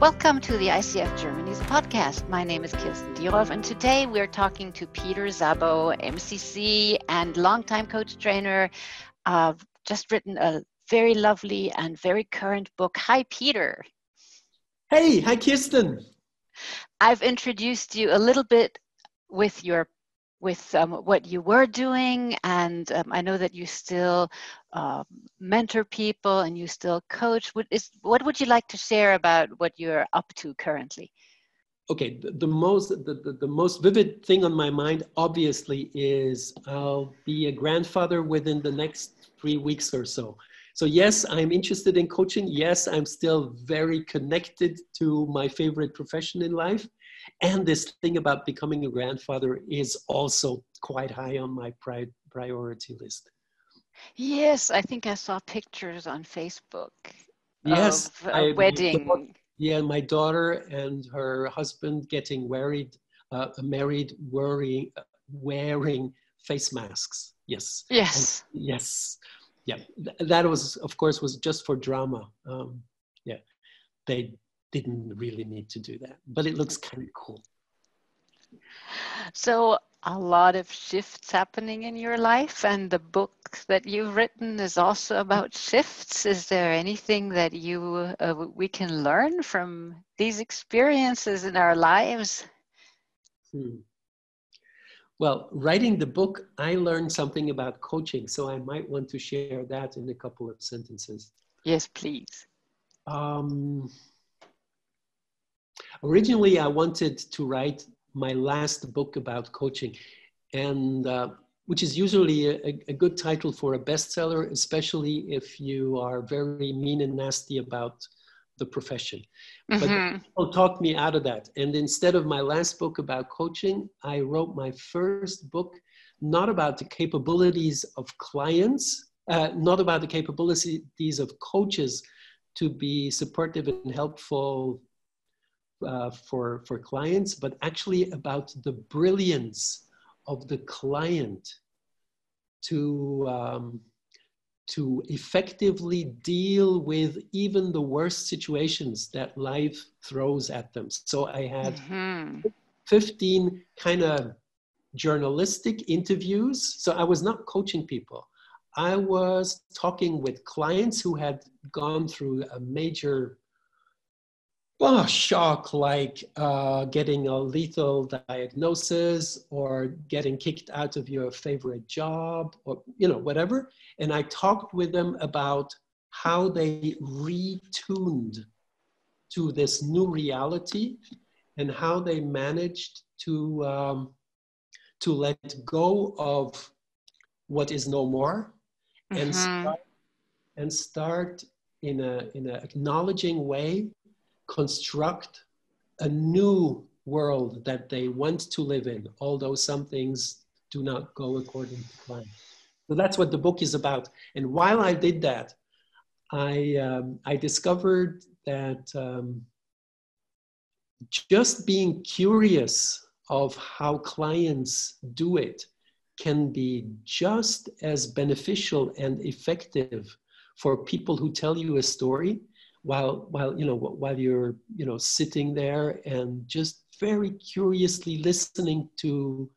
Welcome to the ICF Germany's podcast. My name is Kirsten Dirov, and today we're talking to Peter Szabo, MCC and longtime coach trainer, uh, just written a very lovely and very current book. Hi, Peter. Hey, hi, Kirsten. I've introduced you a little bit with your with um, what you were doing and um, i know that you still uh, mentor people and you still coach. What is what would you like to share about what you're up to currently? Okay the, the most the, the, the, most vivid thing on my mind obviously is i'll be a grandfather within the next three weeks or so. So yes i'm interested in coaching. Yes i'm still very connected to my favorite profession in life and this thing about becoming a grandfather is also quite high on my pri- priority list. Yes, I think I saw pictures on Facebook. Yes, of a I, wedding. yeah, my daughter and her husband getting married, uh, married wearing wearing face masks. Yes. Yes. And yes. Yeah. That was, of course, was just for drama. Um, yeah. They didn't really need to do that, but it looks kind of cool. So, a lot of shifts happening in your life, and the book that you've written is also about shifts. Is there anything that you uh, we can learn from these experiences in our lives? Hmm. Well, writing the book, I learned something about coaching, so I might want to share that in a couple of sentences. Yes, please. Um, Originally, I wanted to write my last book about coaching, and uh, which is usually a, a, good title for a bestseller, especially if you are very mean and nasty about the profession. Mm-hmm. But people talked me out of that. And instead of my last book about coaching, I wrote my first book, not about the capabilities of clients, uh, not about the capabilities of coaches to be supportive and helpful uh, for, for clients, but actually about the brilliance of the client to, um, to effectively deal with even the worst situations that life throws at them. So I had mm-hmm. 15 kind of journalistic interviews. So I was not coaching people. I was talking with clients who had gone through a major well, shock like uh, getting a lethal diagnosis or getting kicked out of your favorite job or you know whatever and i talked with them about how they retuned to this new reality and how they managed to um, to let go of what is no more mm-hmm. and start, and start in a in an acknowledging way construct a new world that they want to live in, although some things do not go according to plan. So that's what the book is about. And while I did that, I, um, I discovered that um, just being curious of how clients do it can be just as beneficial and effective for people who tell you a story while while you know while you're you know sitting there and just very curiously listening to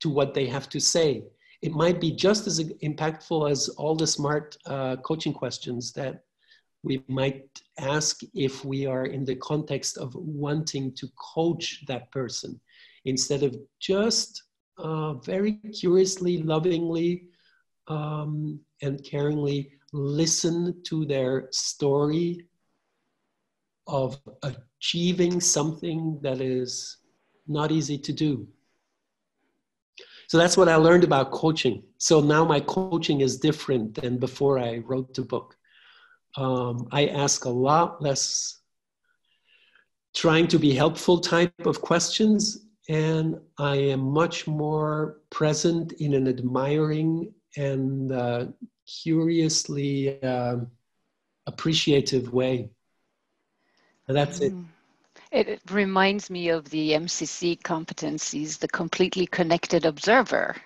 to what they have to say. It might be just as impactful as all the smart uh, coaching questions that we might ask if we are in the context of wanting to coach that person. Instead of just uh, very curiously lovingly um, and caringly listen to their story of achieving something that is not easy to do. So that's what I learned about coaching. So now my coaching is different than before I wrote the book. Um, I ask a lot less trying to be helpful type of questions, and I am much more present in an admiring and uh, curiously uh, appreciative way. That's it. Mm. It, it reminds me of the MCC competencies, the completely connected observer.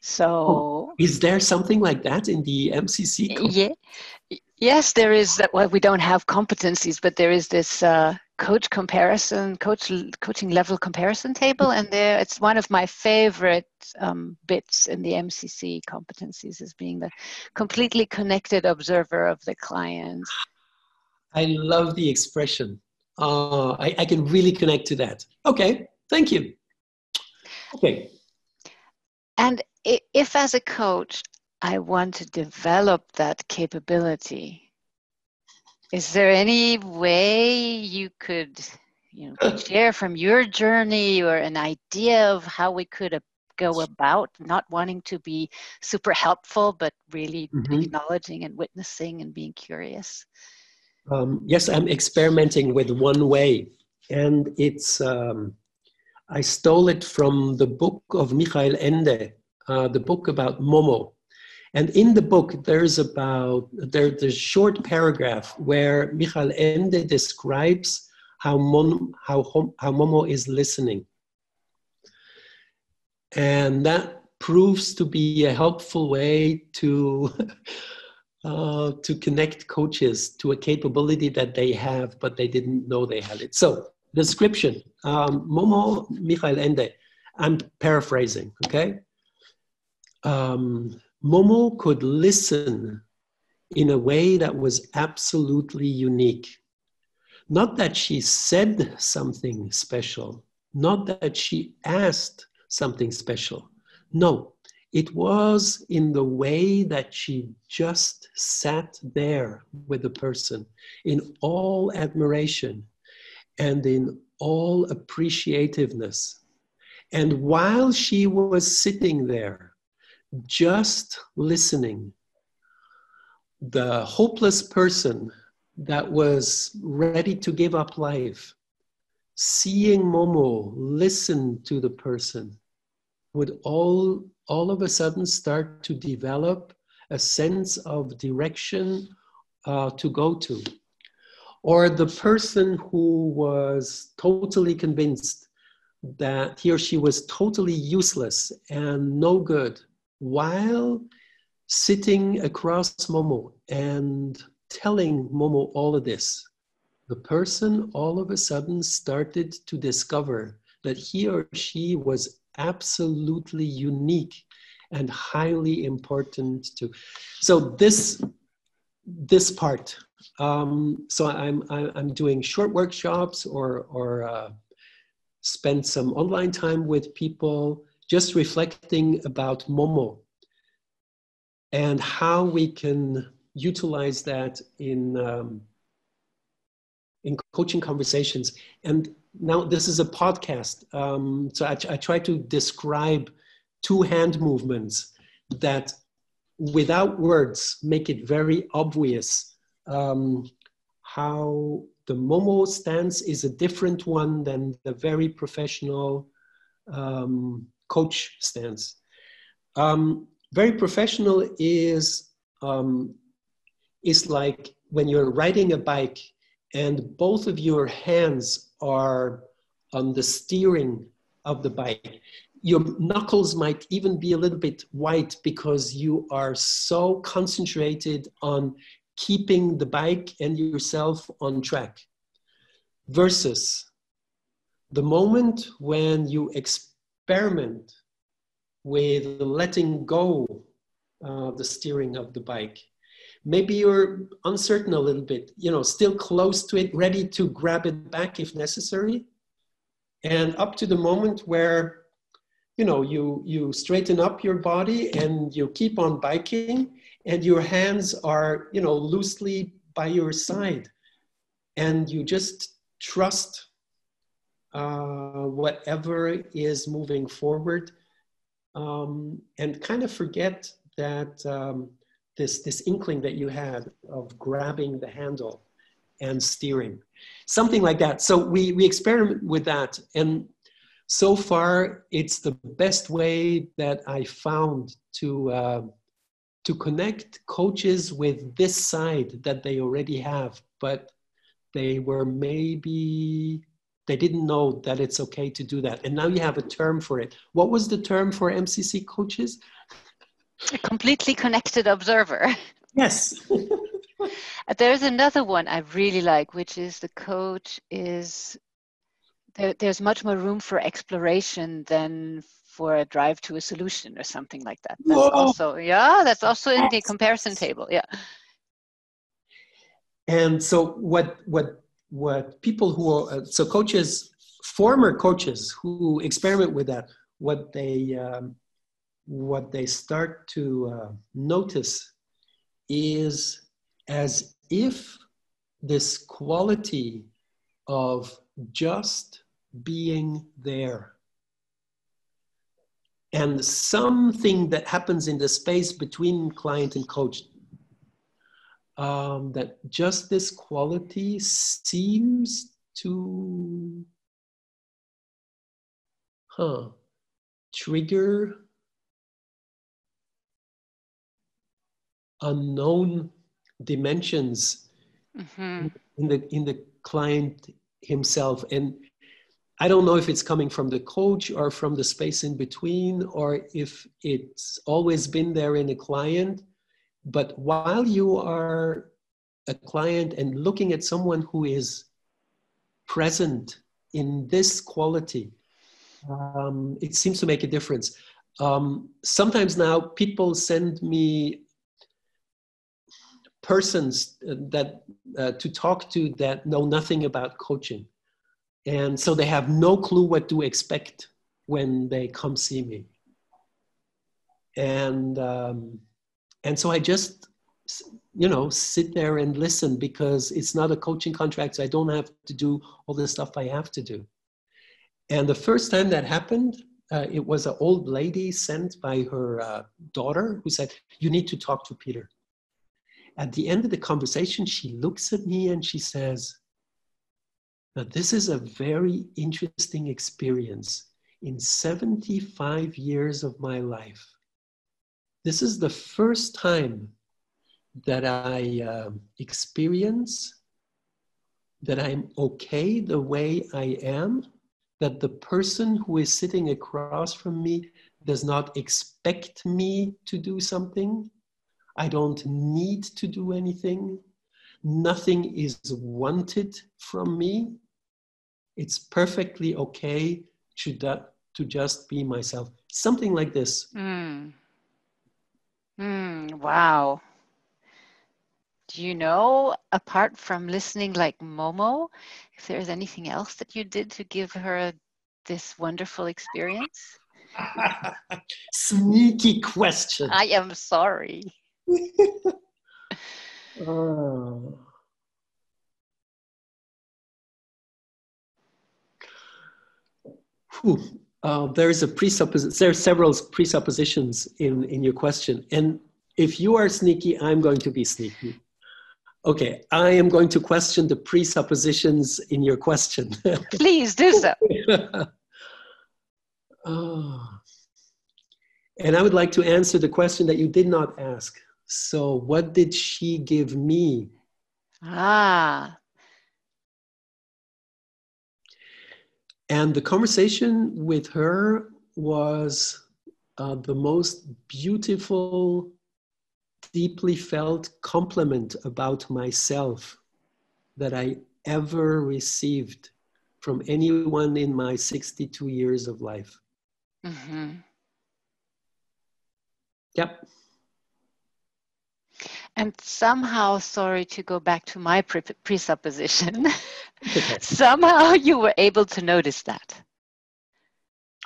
So, oh, is there something like that in the MCC? Yeah, yes, there is. That well, we don't have competencies, but there is this uh, coach comparison, coach coaching level comparison table, and there it's one of my favorite um, bits in the MCC competencies is being the completely connected observer of the client. I love the expression. Uh, I, I can really connect to that. Okay, thank you. Okay. And if, as a coach, I want to develop that capability, is there any way you could you know share from your journey or an idea of how we could go about not wanting to be super helpful but really mm-hmm. acknowledging and witnessing and being curious um, yes i'm experimenting with one way and it's um, i stole it from the book of michael ende uh, the book about momo and in the book, there's about there, there's a short paragraph where Michael Ende describes how, Mon, how, how Momo is listening. And that proves to be a helpful way to, uh, to connect coaches to a capability that they have, but they didn't know they had it. So, description um, Momo Michael Ende. I'm paraphrasing, okay? Um, Momo could listen in a way that was absolutely unique. Not that she said something special, not that she asked something special. No, it was in the way that she just sat there with the person in all admiration and in all appreciativeness. And while she was sitting there, just listening, the hopeless person that was ready to give up life, seeing Momo listen to the person, would all, all of a sudden start to develop a sense of direction uh, to go to. Or the person who was totally convinced that he or she was totally useless and no good while sitting across Momo and telling Momo all of this, the person all of a sudden started to discover that he or she was absolutely unique and highly important to. So this this part. Um, so I'm I'm doing short workshops or or uh, spend some online time with people just reflecting about Momo and how we can utilize that in, um, in coaching conversations. And now this is a podcast. Um, so I, I try to describe two hand movements that without words make it very obvious um, how the Momo stance is a different one than the very professional um, coach stance. Um, very professional is um, is like when you're riding a bike and both of your hands are on the steering of the bike. Your knuckles might even be a little bit white because you are so concentrated on keeping the bike and yourself on track. Versus the moment when you experiment with letting go uh, the steering of the bike. Maybe you're uncertain a little bit, you know, still close to it, ready to grab it back if necessary. And up to the moment where, you know, you, you straighten up your body and you keep on biking and your hands are, you know, loosely by your side. And you just trust uh, whatever is moving forward um, and kind of forget that um, this, this inkling that you had of grabbing the handle and steering, something like that. So we, we experiment with that. And so far, it's the best way that I found to, uh, to connect coaches with this side that they already have, but they were maybe they didn't know that it's okay to do that. And now you have a term for it. What was the term for MCC coaches? A completely connected observer. Yes. There's another one I really like, which is the coach is there, there's much more room for exploration than for a drive to a solution or something like that. That's Whoa. also yeah, that's also in the comparison table. Yeah. And so what what what people who are uh, so coaches, former coaches who experiment with that, what they um, what they start to uh, notice is as if this quality of just being there. And something that happens in the space between client and coach um, that just this quality seems to huh, trigger unknown dimensions mm-hmm. in the in the client himself. And i don't know if it's coming from the coach or from the space in between or if it's always been there in a client. But while you are a client and looking at someone who is present in this quality um, it seems to make a difference. Um, sometimes now people send me persons uh, that uh, to talk to that know nothing about coaching. And so they have no clue what to expect when they come see me. And um, and so i just you know sit there and listen because it's not a coaching contract so i don't have to do all the stuff i have to do. And the first time that happened uh, it was an old lady sent by her uh, daughter who said you need to talk to peter at the end of the conversation, she looks at me and she says, Now, this is a very interesting experience. In 75 years of my life, this is the first time that I uh, experience that I'm okay the way I am, that the person who is sitting across from me does not expect me to do something, I don't need to do anything. Nothing is wanted from me. It's perfectly okay to, that, to just be myself. Something like this. Mm. Mm, wow. Do you know, apart from listening like Momo, if there's anything else that you did to give her this wonderful experience? Sneaky question. I am sorry oh. Uh, there is a presupposition. There are several presuppositions in in your question, and if you are sneaky, I'm going to be sneaky. Okay, I am going to question the presuppositions in your question. Please do so. oh. And I would like to answer the question that you did not ask. So, what did she give me? Ah. And the conversation with her was uh, the most beautiful, deeply felt compliment about myself that I ever received from anyone in my 62 years of life. Mm-hmm. Yep. And somehow, sorry to go back to my pre- presupposition, somehow you were able to notice that.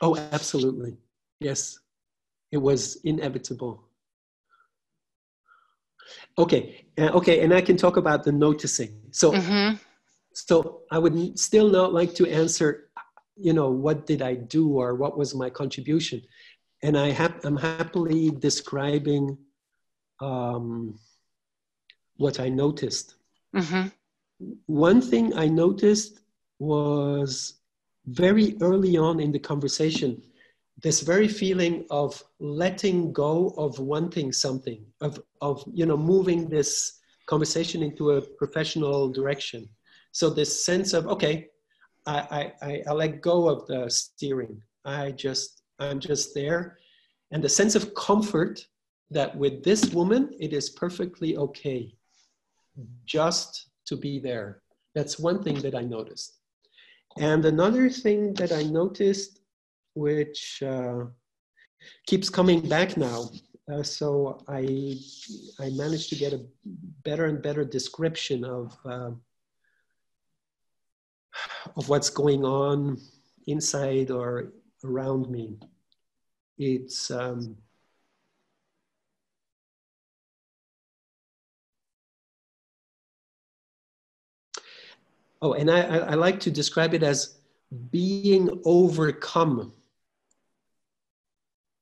Oh, absolutely. Yes. It was inevitable. Okay. Uh, okay. And I can talk about the noticing. So, mm-hmm. so I would still not like to answer, you know, what did I do or what was my contribution? And I have, I'm happily describing um, what I noticed. Mm-hmm. One thing I noticed was very early on in the conversation this very feeling of letting go of wanting something of, of you know moving this conversation into a professional direction so this sense of okay I, I, I let go of the steering i just i'm just there and the sense of comfort that with this woman it is perfectly okay just to be there. That's one thing that I noticed. And another thing that I noticed, which uh, keeps coming back now, uh, so I, I managed to get a better and better description of, uh, of what's going on inside or around me. It's um, Oh, and I, I, like to describe it as being overcome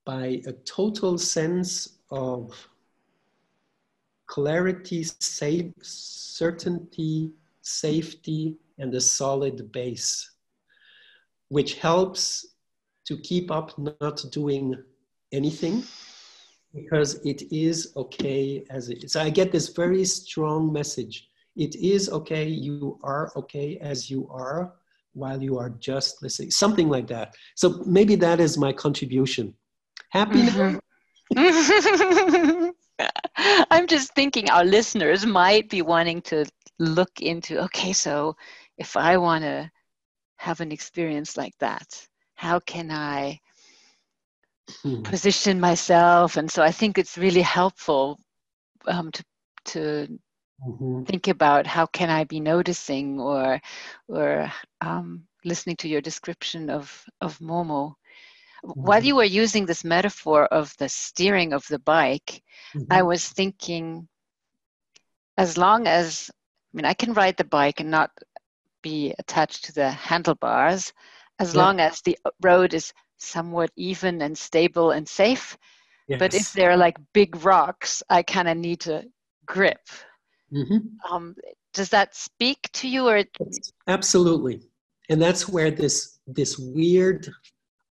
by a total sense of clarity, safe, certainty, safety, and a solid base, which helps to keep up not doing anything because it is okay as it is. So I get this very strong message it is okay, you are okay as you are while you are just listening, something like that. So maybe that is my contribution. Happy mm-hmm. I'm just thinking our listeners might be wanting to look into okay, so if I want to have an experience like that, how can I hmm. position myself? And so I think it's really helpful um, to to mm-hmm. think about how can i be noticing or or um, listening to your description of of momo mm-hmm. while you were using this metaphor of the steering of the bike mm-hmm. i was thinking as long as i mean i can ride the bike and not be attached to the handlebars as yeah. long as the road is somewhat even and stable and safe yes. but if there are like big rocks i kind of need to grip Mm-hmm. Um, does that speak to you, or absolutely? And that's where this this weird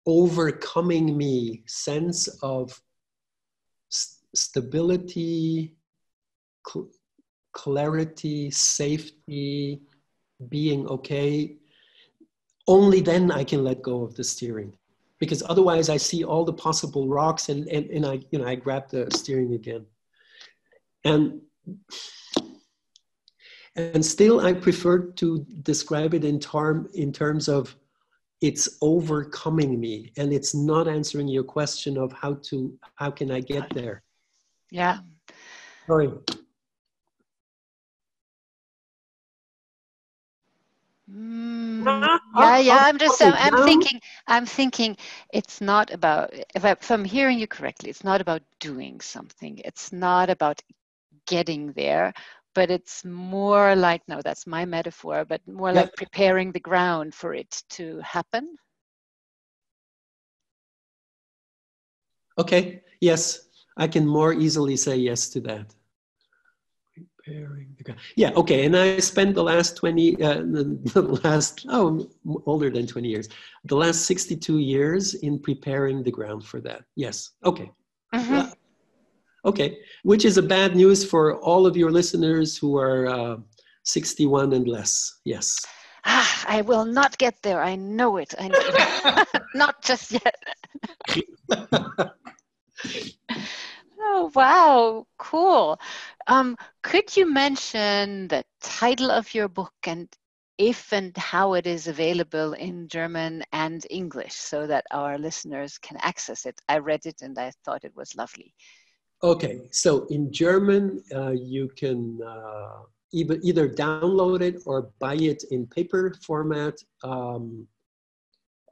overcoming me sense of st- stability, cl- clarity, safety, being okay. Only then I can let go of the steering because otherwise I see all the possible rocks and, and, and I, you know, I grab the steering again. And and still, I prefer to describe it in, term, in terms of it's overcoming me and it's not answering your question of how to how can i get there yeah sorry Mm, yeah, yeah. I'm just. I'm, I'm, thinking. I'm thinking. It's not about. If, I, if I'm hearing you correctly, it's not about doing something. It's not about getting there, but it's more like no that's my metaphor but more yeah. like preparing the ground for it to happen. Okay yes i can more easily say yes to that. Preparing the ground. Yeah okay and i spent the last 20 uh, the, the last oh older than 20 years the last 62 years in preparing the ground for that. Yes okay. Mm-hmm. Okay, which is a bad news for all of your listeners who are uh, 61 and less. Yes. Ah, I will not get there. I know it. I know. not just yet. oh wow, cool. Um, could you mention the title of your book and if and how it is available in German and English so that our listeners can access it? I read it and I thought it was lovely. Okay, so in German, uh, you can uh, either, either download it or buy it in paper format. Um,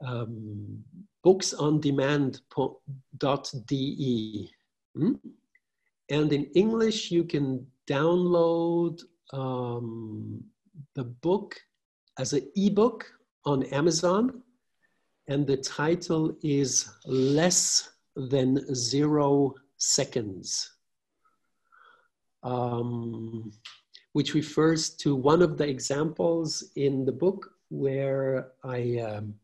um, booksondemand.de. Hmm? And in English, you can download um, the book as an ebook on Amazon. And the title is Less Than Zero seconds, um, which refers to one of the examples in the book where I, um,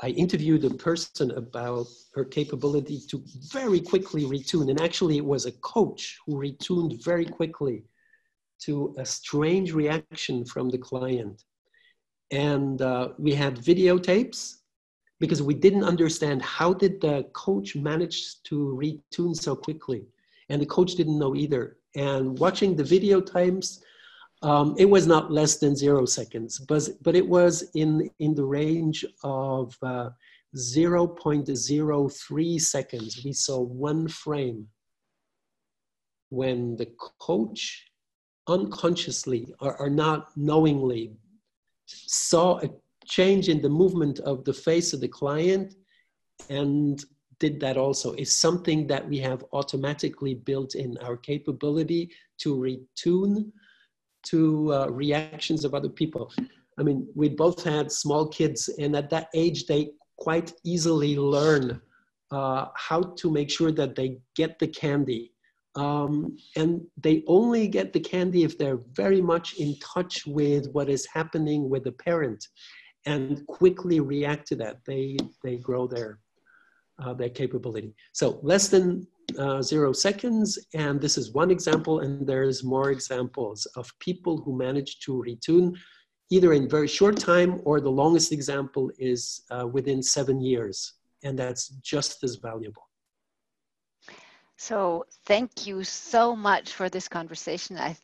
I interviewed a person about her capability to very quickly retune. And actually, it was a coach who retuned very quickly to a strange reaction from the client. And uh, we had videotapes because we didn't understand how did the coach manage to retune so quickly and the coach didn't know either and watching the video times Um, it was not less than zero seconds, but, but it was in, in the range of uh, 0.03 seconds. We saw one frame when the coach unconsciously or, or not knowingly saw a change in the movement of the face of the client and did that also is something that we have automatically built in our capability to retune to uh, reactions of other people. I mean, we both had small kids, and at that age, they quite easily learn uh, how to make sure that they get the candy. Um, and they only get the candy if they're very much in touch with what is happening with the parent and quickly react to that. They, they grow their, uh, their capability. So less than uh, zero seconds. And this is one example, and there's more examples of people who manage to retune either in very short time or the longest example is uh, within seven years. And that's just as valuable. So thank you so much for this conversation. I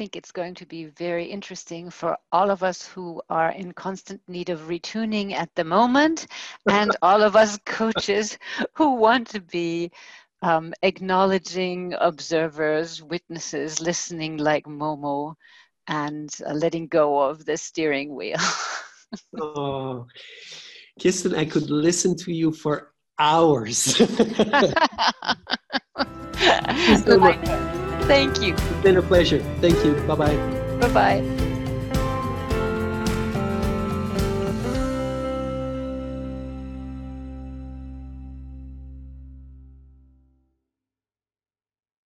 think it's going to be very interesting for all of us who are in constant need of retuning at the moment and all of us coaches who want to be um, acknowledging observers, witnesses, listening like Momo, and uh, letting go of the steering wheel. oh, Kirsten, I could listen to you for hours. Thank you. It's been a pleasure. Thank you. Bye bye. Bye bye.